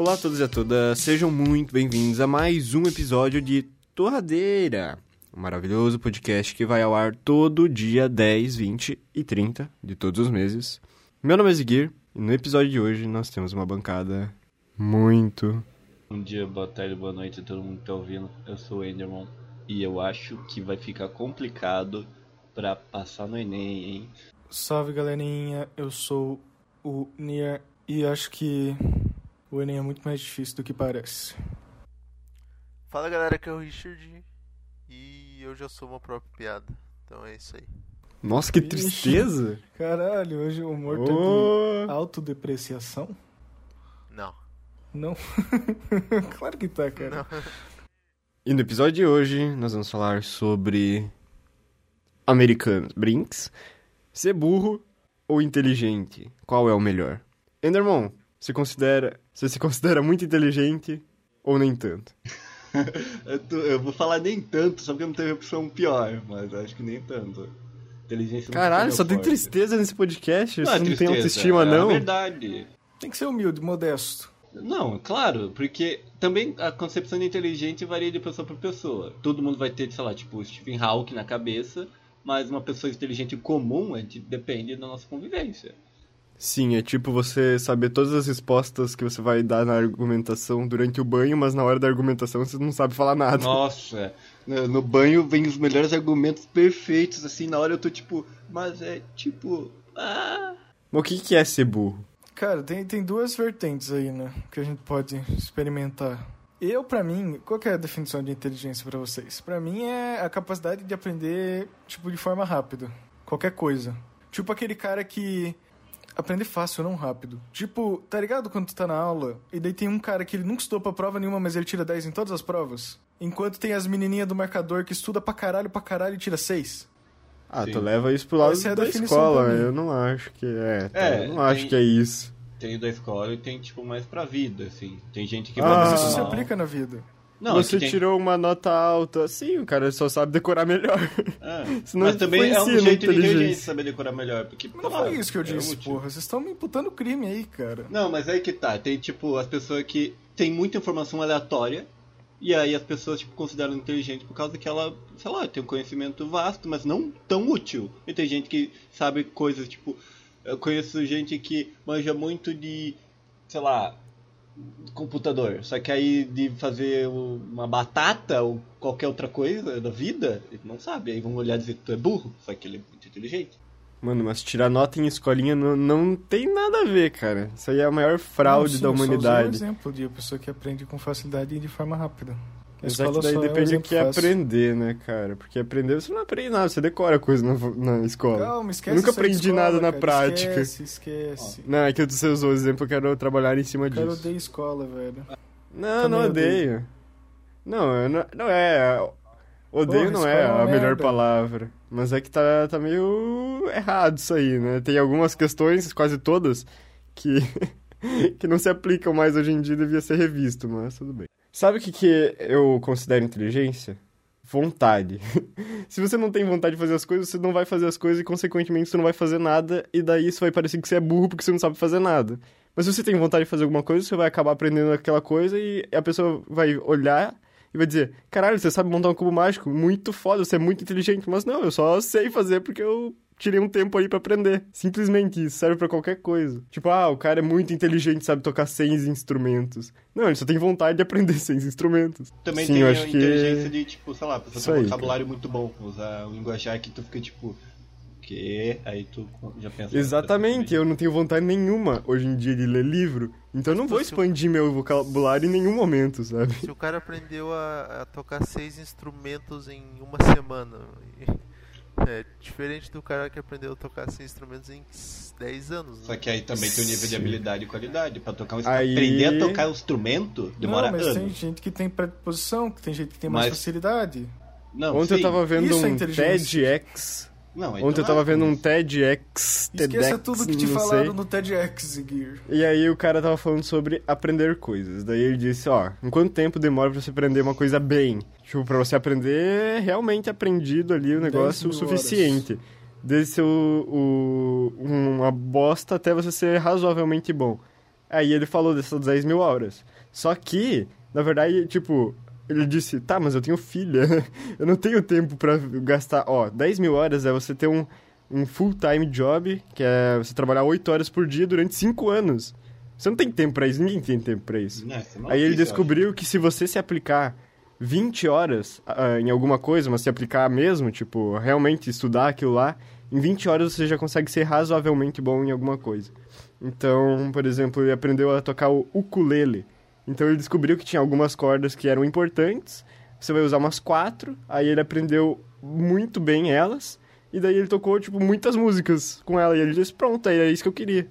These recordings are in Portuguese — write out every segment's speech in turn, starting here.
Olá a todos e a todas, sejam muito bem-vindos a mais um episódio de Torradeira, um maravilhoso podcast que vai ao ar todo dia 10, 20 e 30 de todos os meses. Meu nome é Ziguir e no episódio de hoje nós temos uma bancada muito. Bom dia, boa tarde, boa noite a todo mundo que tá ouvindo. Eu sou o Enderman e eu acho que vai ficar complicado pra passar no Enem, hein? Salve galerinha, eu sou o Nier e acho que o Enem é muito mais difícil do que parece. Fala galera, que é o Richard e eu já sou uma própria piada. Então é isso aí. Nossa, que tristeza! Caralho, hoje o humor tá Oh. de autodepreciação? Não. Não. claro que tá, cara. E no episódio de hoje nós vamos falar sobre americanos, brinks, ser burro ou inteligente, qual é o melhor? Endermon, você considera, você se considera muito inteligente ou nem tanto? Eu, tô- eu vou falar nem tanto, só porque não teve opção pior, mas acho que nem tanto. Inteligência não Caralho, só tem forte. tristeza nesse podcast, Não, você é não tem tristeza, autoestima é não? É verdade. Tem que ser humilde, modesto. Não, claro, porque também a concepção de inteligente varia de pessoa para pessoa. Todo mundo vai ter, sei lá, tipo, Stephen Hawking na cabeça, mas uma pessoa inteligente comum, depende da nossa convivência. Sim, é tipo você saber todas as respostas que você vai dar na argumentação durante o banho, mas na hora da argumentação você não sabe falar nada. Nossa, no, no banho vem os melhores argumentos perfeitos, assim, na hora eu tô tipo, mas é tipo, ah... O que que é ser burro? Cara, tem, tem duas vertentes aí, né? Que a gente pode experimentar. Eu, pra mim, qual que é a definição de inteligência pra vocês? Pra mim é a capacidade de aprender, tipo, de forma rápida. Qualquer coisa. Tipo aquele cara que aprende fácil, não rápido. Tipo, tá ligado quando tu tá na aula e daí tem um cara que ele nunca estudou pra prova nenhuma, mas ele tira 10 em todas as provas? Enquanto tem as menininhas do marcador que estuda pra caralho, pra caralho e tira 6? Ah, Sim. tu leva isso pro lado Essa é da definição escola, eu não acho que é. tá? É, eu não acho tem- que é isso. Tem o da escola e tem, tipo, mais pra vida, assim. Tem gente que Ah, vai Mas isso se aplica na vida. Não, você é tem- tirou uma nota alta, sim, o cara só sabe decorar melhor. É. Senão Mas também é um jeito inteligente saber decorar melhor, porque... Mas não lá, foi isso que eu é disse, útil. porra. Vocês estão me imputando crime aí, cara. Não, mas aí que tá. Tem, tipo, as pessoas que tem muita informação aleatória, e aí as pessoas, tipo, consideram inteligente por causa que ela, sei lá, tem um conhecimento vasto, mas não tão útil. E tem gente que sabe coisas, tipo... Eu conheço gente que manja muito de, sei lá, computador. Só que aí de fazer uma batata ou qualquer outra coisa da vida, ele não sabe. Aí vão olhar e dizer que tu é burro, só que ele é muito inteligente. Mano, mas tirar nota em escolinha não, não tem nada a ver, cara. Isso aí é a maior fraude Não, sim, da eu só usei humanidade. um exemplo de uma pessoa que aprende com facilidade e de forma rápida. Mas é que daí é depende do que é fácil. aprender, né, cara? Porque aprender você não aprende nada, você decora coisa na, na escola. Calma, esquece Eu nunca aprendi escola, nada na cara. prática. Esquece, esquece. Não, é que você usou o exemplo, eu quero trabalhar em cima Eu disso. odeio escola, velho. Não, Também não odeio. Não, eu não, não é. Odeio Porra, não é é a melhor palavra. Mas é que tá, tá meio errado isso aí, né? Tem algumas questões, quase todas, que, que não se aplicam mais hoje em dia devia ser revisto, mas tudo bem. Sabe o que, que eu considero inteligência? Vontade. se você não tem vontade de fazer as coisas, você não vai fazer as coisas e, consequentemente, você não vai fazer nada, e daí isso vai parecer que você é burro porque você não sabe fazer nada. Mas se você tem vontade de fazer alguma coisa, você vai acabar aprendendo aquela coisa e a pessoa vai olhar e vai dizer: Caralho, você sabe montar um cubo mágico? Muito foda, você é muito inteligente. Mas não, eu só sei fazer porque eu tirei um tempo aí pra aprender. Simplesmente isso, serve pra qualquer coisa. Tipo, ah, o cara é muito inteligente, sabe tocar 100 instrumentos. Não, ele só tem vontade de aprender 100 instrumentos. Também Sim, tem eu a que- inteligência de, tipo, sei lá, a pessoa Isso tem um aí, vocabulário muito bom, usar um linguajar que tu fica, tipo, que? Aí tu já pensa... Exatamente, eu não tenho vontade nenhuma hoje em dia de ler livro, então eu não vou expandir meu vocabulário em nenhum momento, sabe? Se o cara aprendeu a, a tocar seis instrumentos em uma semana, é diferente do cara que aprendeu a tocar seis instrumentos em 10 anos. Né? Só que aí também tem o nível de habilidade e qualidade. Pra tocar um Aí- Aprender a tocar um instrumento demora não, mas tem anos. gente que tem predisposição, que tem gente que tem mais Mas- facilidade. Não, Ontem eu sim. tava vendo Isso é um inteligência. TEDx. Não, aí Ontem eu tava vendo um mas- TEDx, Esqueça TEDx, tudo que te não falaram sei. no TEDx, Gear. E aí o cara tava falando sobre aprender coisas. Daí ele disse, ó, em quanto tempo demora pra você aprender uma coisa bem? Tipo, pra você aprender realmente aprendido ali o negócio o suficiente. Desde ser o, o- uma bosta até você ser razoavelmente bom. Aí ele falou dessas 10 mil horas. Só que, na verdade, tipo, ele disse, tá, mas eu tenho filha, eu não tenho tempo pra gastar. Ó, 10 mil horas é você ter um, um full-time job, que é você trabalhar 8 horas por dia durante 5 anos. Você não tem tempo pra isso, ninguém tem tempo pra isso. Não Aí ele descobriu que se você se aplicar 20 horas ah, em alguma coisa, mas se aplicar mesmo, tipo, realmente estudar aquilo lá, em 20 horas você já consegue ser razoavelmente bom em alguma coisa. Então, por exemplo, ele aprendeu a tocar o ukulele. Então ele descobriu que tinha algumas cordas que eram importantes, você vai usar umas quatro, aí ele aprendeu muito bem elas, e daí ele tocou, tipo, muitas músicas com ela, e ele disse, pronto, aí é isso que eu queria.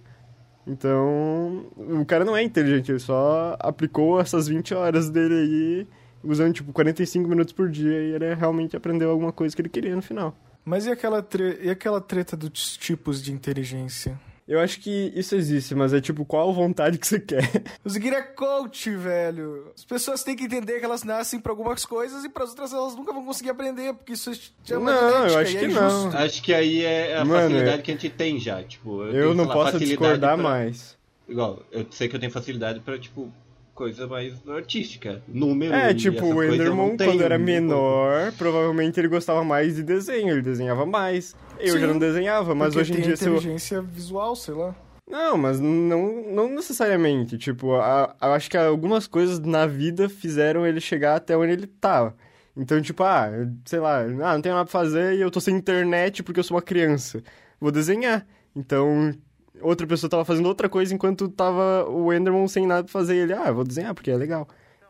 Então, o cara não é inteligente, ele só aplicou essas 20 horas dele aí, usando, tipo, 45 minutos por dia, e ele realmente aprendeu alguma coisa que ele queria no final. Mas e aquela, tre... e aquela treta dos tipos de inteligência? Eu acho que isso existe, mas é tipo, qual vontade que você quer? O Zigueira é coach, velho. As pessoas têm que entender que elas nascem pra algumas coisas e pras outras elas nunca vão conseguir aprender, porque isso é uma Não, eu acho é que injusto. não. Acho que aí é a Mano, facilidade é- que a gente tem já, tipo... Eu tenho, não posso discordar pra- mais. Igual, eu sei que eu tenho facilidade pra, tipo, coisa mais artística. Número É, tipo, o Enderman, quando era um pouco. menor, provavelmente ele gostava mais de desenho, ele desenhava mais. Eu Sim, já não desenhava, mas hoje em tem dia se eu... inteligência visual, sei lá. Não, mas não, não necessariamente. Tipo, a- eu acho que algumas coisas na vida fizeram ele chegar até onde ele tá. Então, tipo, ah, sei lá, ah, não tenho nada pra fazer e eu tô sem internet porque eu sou uma criança. Vou desenhar. Então, outra pessoa tava fazendo outra coisa enquanto tava o Enderman sem nada pra fazer. Ele, ah, vou desenhar porque é legal.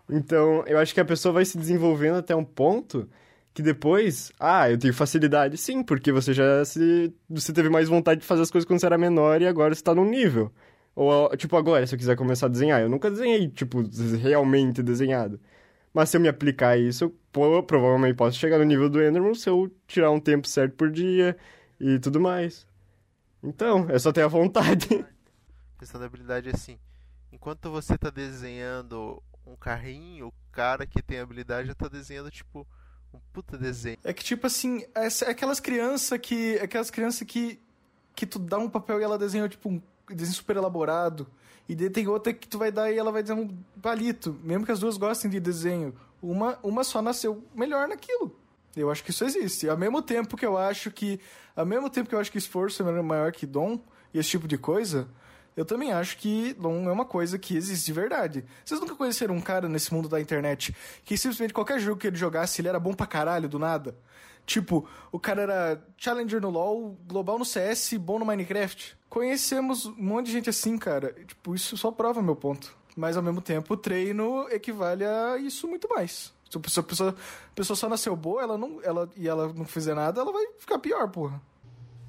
Então, eu acho que a pessoa vai se desenvolvendo até um ponto que depois, ah, eu tenho facilidade, sim, porque você já se você teve mais vontade de fazer as coisas quando você era menor e agora você tá num nível. Ou tipo agora, se eu quiser começar a desenhar, eu nunca desenhei tipo realmente desenhado. Mas se eu me aplicar isso, eu provavelmente posso chegar no nível do Enderman se eu tirar um tempo certo por dia e tudo mais. Então, é só ter a vontade. A questão da habilidade é assim: enquanto você tá desenhando um carrinho, o cara que tem habilidade já tá desenhando tipo um puta desenho. É que, tipo assim, essa- é aquelas crianças que. é Aquelas crianças que. Que tu dá um papel e ela desenha, tipo, um desenho super elaborado. E daí tem outra que tu vai dar e ela vai desenhar um palito. Mesmo que as duas gostem de desenho. Uma, uma só nasceu melhor naquilo. Eu acho que isso existe. Ao mesmo tempo que eu acho que. Ao mesmo tempo que eu acho que esforço é maior que dom e esse tipo de coisa, eu também acho que dom é uma coisa que existe de verdade. Vocês nunca conheceram um cara nesse mundo da internet que simplesmente qualquer jogo que ele jogasse, ele era bom pra caralho do nada? Tipo, o cara era Challenger no LoL, global no CS, bom no Minecraft. Conhecemos um monte de gente assim, cara. Tipo, isso só prova meu ponto. Mas ao mesmo tempo, o treino equivale a isso muito mais. Se a pessoa, a pessoa, só nasceu boa ela não, ela, e ela não fizer nada, ela vai ficar pior, porra.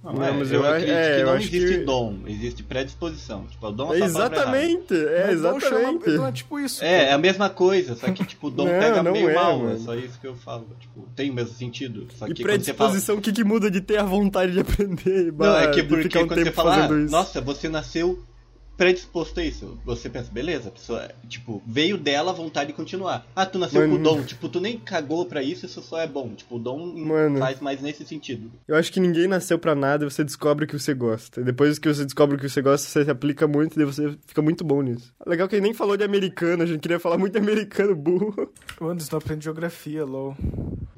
Não, Não, é, mas eu, eu acho- acredito é, que eu não acho existe que- dom, existe predisposição. Tipo, o dom é exatamente, é chama- exatamente. Não é tipo isso. É, é a mesma coisa, só que tipo, o dom Não, pega não meio é, mal, mano. é só isso que eu falo. Tipo, tem o mesmo sentido. Só E que fala. predisposição, o que, que muda de ter a vontade de aprender? e Não, é que porque um quando você fala, ah, nossa, você nasceu predisposto a isso. Você pensa, beleza, a pessoa, tipo, veio dela a vontade de continuar. Ah, tu nasceu Mano. com o dom, tipo, tu nem cagou pra isso, isso só é bom. Tipo, o dom Mano. faz mais nesse sentido. Eu acho que ninguém nasceu pra nada e você descobre o que você gosta. E depois que você descobre o que você gosta, você se aplica muito e daí você fica muito bom nisso. Legal que ele nem falou de americano, a gente queria falar muito de americano burro. O Anderson não aprende geografia, LOL.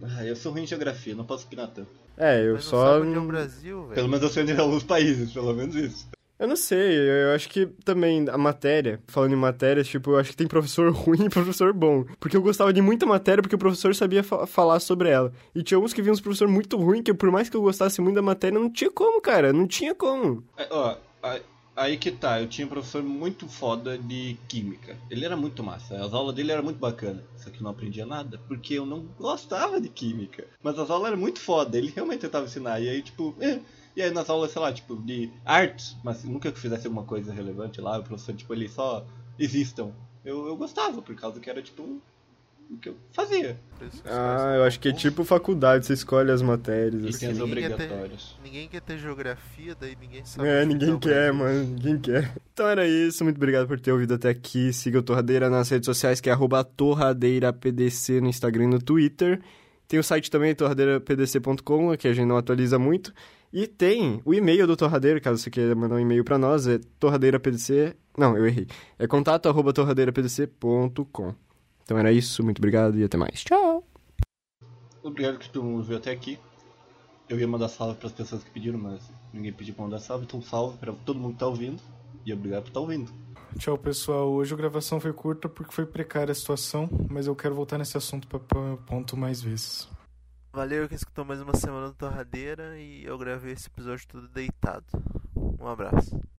Ah, eu sou ruim em geografia, não posso opinar tanto. É, eu Mas não só. sabe onde é o Brasil, Pelo menos eu sei onde é alguns países, pelo menos isso. Eu não sei, eu acho que também a matéria, falando em matérias, tipo, eu acho que tem professor ruim e professor bom. Porque eu gostava de muita matéria porque o professor sabia fa- falar sobre ela. E tinha uns que vinham uns professor muito ruim, que por mais que eu gostasse muito da matéria, não tinha como, cara, não tinha como. É, ó, aí que tá, eu tinha um professor muito foda de química. Ele era muito massa, as aulas dele eram muito bacana. Só que eu não aprendia nada, porque eu não gostava de química. Mas as aulas eram muito foda, ele realmente tentava ensinar. E aí, tipo, é. E aí nas aulas, sei lá, tipo, de artes, mas nunca que fizesse alguma coisa relevante lá, o professor, tipo, ele só existam. Eu, eu gostava, por causa que era, tipo, o que eu fazia. Ah, eu acho que é tipo faculdade, você escolhe as matérias. E assim. tem as ninguém quer ter- obrigatórias. Ninguém quer ter geografia, daí ninguém sabe. É, ninguém quer, mano. Ninguém quer. Então era isso. Muito obrigado por ter ouvido até aqui. Siga o Torradeira nas redes sociais, que é arroba torradeirapdc no Instagram e no Twitter. Tem o site também, torradeirapdc.com, que a gente não atualiza muito. E tem o e-mail do Torradeira, caso você queira mandar um e-mail pra nós, é Não, eu errei. É contato arroba torradeirapdc.com. Então era isso, muito obrigado e até mais. Tchau! Obrigado que todo mundo veio até aqui. Eu ia mandar salve para as pessoas que pediram, mas ninguém pediu pra mandar salve, então salve para todo mundo que tá ouvindo. E obrigado por estar tá ouvindo. Tchau, pessoal. Hoje a gravação foi curta porque foi precária a situação, mas eu quero voltar nesse assunto para meu ponto mais vezes. Valeu que escutou mais uma semana do Torradeira e eu gravei esse episódio todo deitado. Um abraço.